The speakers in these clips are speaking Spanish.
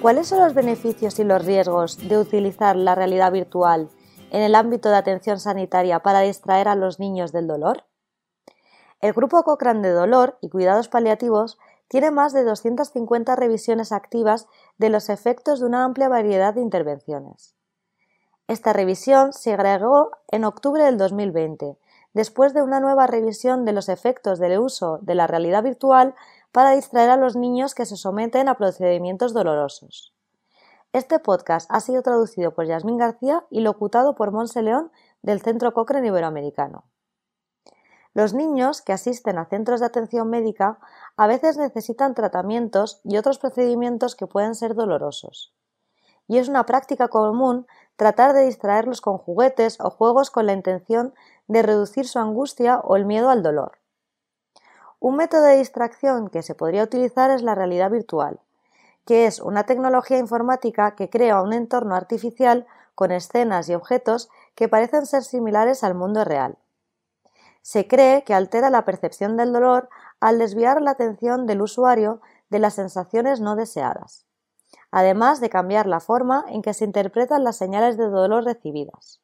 ¿Cuáles son los beneficios y los riesgos de utilizar la realidad virtual en el ámbito de atención sanitaria para distraer a los niños del dolor? El Grupo Cochrane de Dolor y Cuidados Paliativos tiene más de 250 revisiones activas de los efectos de una amplia variedad de intervenciones. Esta revisión se agregó en octubre del 2020, después de una nueva revisión de los efectos del uso de la realidad virtual para distraer a los niños que se someten a procedimientos dolorosos. Este podcast ha sido traducido por Yasmín García y locutado por Monse León del Centro Cochrane Iberoamericano. Los niños que asisten a centros de atención médica a veces necesitan tratamientos y otros procedimientos que pueden ser dolorosos. Y es una práctica común tratar de distraerlos con juguetes o juegos con la intención de reducir su angustia o el miedo al dolor. Un método de distracción que se podría utilizar es la realidad virtual, que es una tecnología informática que crea un entorno artificial con escenas y objetos que parecen ser similares al mundo real. Se cree que altera la percepción del dolor al desviar la atención del usuario de las sensaciones no deseadas, además de cambiar la forma en que se interpretan las señales de dolor recibidas.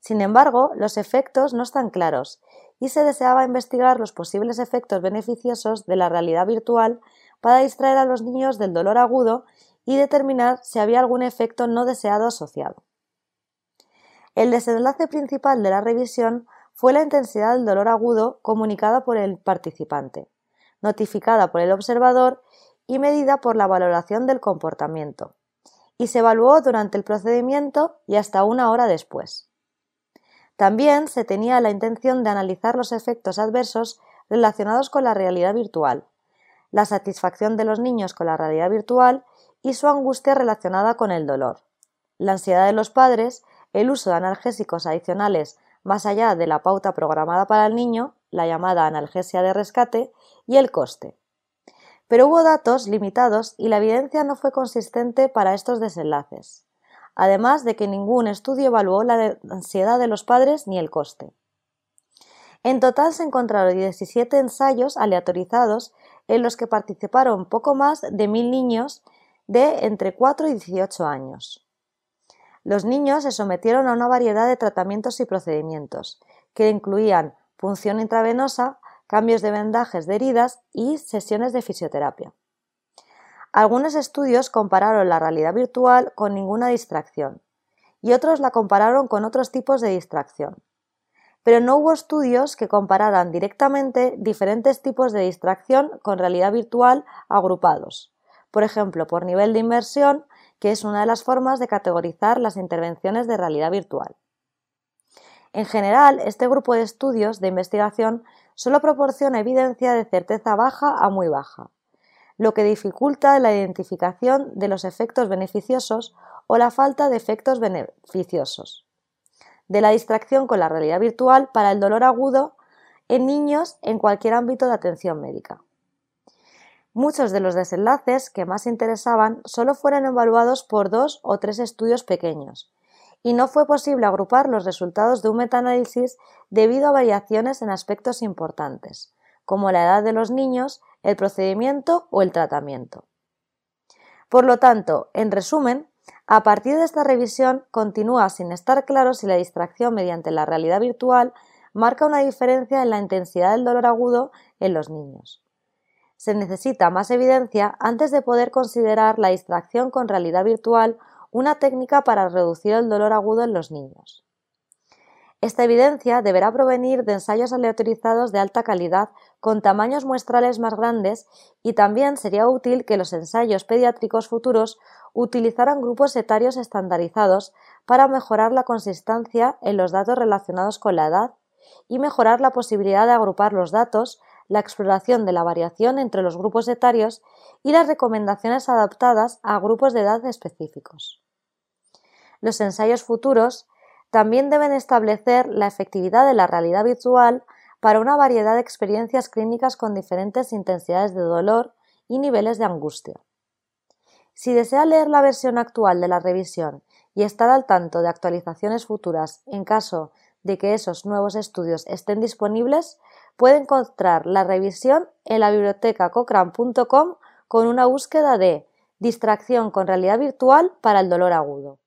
Sin embargo, los efectos no están claros y se deseaba investigar los posibles efectos beneficiosos de la realidad virtual para distraer a los niños del dolor agudo y determinar si había algún efecto no deseado asociado. El desenlace principal de la revisión fue la intensidad del dolor agudo comunicada por el participante, notificada por el observador y medida por la valoración del comportamiento, y se evaluó durante el procedimiento y hasta una hora después. También se tenía la intención de analizar los efectos adversos relacionados con la realidad virtual, la satisfacción de los niños con la realidad virtual y su angustia relacionada con el dolor, la ansiedad de los padres, el uso de analgésicos adicionales más allá de la pauta programada para el niño, la llamada analgesia de rescate, y el coste. Pero hubo datos limitados y la evidencia no fue consistente para estos desenlaces además de que ningún estudio evaluó la ansiedad de los padres ni el coste. En total se encontraron 17 ensayos aleatorizados en los que participaron poco más de mil niños de entre 4 y 18 años. Los niños se sometieron a una variedad de tratamientos y procedimientos, que incluían punción intravenosa, cambios de vendajes de heridas y sesiones de fisioterapia. Algunos estudios compararon la realidad virtual con ninguna distracción y otros la compararon con otros tipos de distracción. Pero no hubo estudios que compararan directamente diferentes tipos de distracción con realidad virtual agrupados, por ejemplo, por nivel de inmersión, que es una de las formas de categorizar las intervenciones de realidad virtual. En general, este grupo de estudios de investigación solo proporciona evidencia de certeza baja a muy baja lo que dificulta la identificación de los efectos beneficiosos o la falta de efectos beneficiosos. De la distracción con la realidad virtual para el dolor agudo en niños en cualquier ámbito de atención médica. Muchos de los desenlaces que más interesaban solo fueron evaluados por dos o tres estudios pequeños, y no fue posible agrupar los resultados de un metaanálisis debido a variaciones en aspectos importantes, como la edad de los niños el procedimiento o el tratamiento. Por lo tanto, en resumen, a partir de esta revisión continúa sin estar claro si la distracción mediante la realidad virtual marca una diferencia en la intensidad del dolor agudo en los niños. Se necesita más evidencia antes de poder considerar la distracción con realidad virtual una técnica para reducir el dolor agudo en los niños. Esta evidencia deberá provenir de ensayos aleatorizados de alta calidad con tamaños muestrales más grandes y también sería útil que los ensayos pediátricos futuros utilizaran grupos etarios estandarizados para mejorar la consistencia en los datos relacionados con la edad y mejorar la posibilidad de agrupar los datos, la exploración de la variación entre los grupos etarios y las recomendaciones adaptadas a grupos de edad específicos. Los ensayos futuros también deben establecer la efectividad de la realidad virtual para una variedad de experiencias clínicas con diferentes intensidades de dolor y niveles de angustia. Si desea leer la versión actual de la revisión y estar al tanto de actualizaciones futuras en caso de que esos nuevos estudios estén disponibles, puede encontrar la revisión en la biblioteca cochrane.com con una búsqueda de distracción con realidad virtual para el dolor agudo.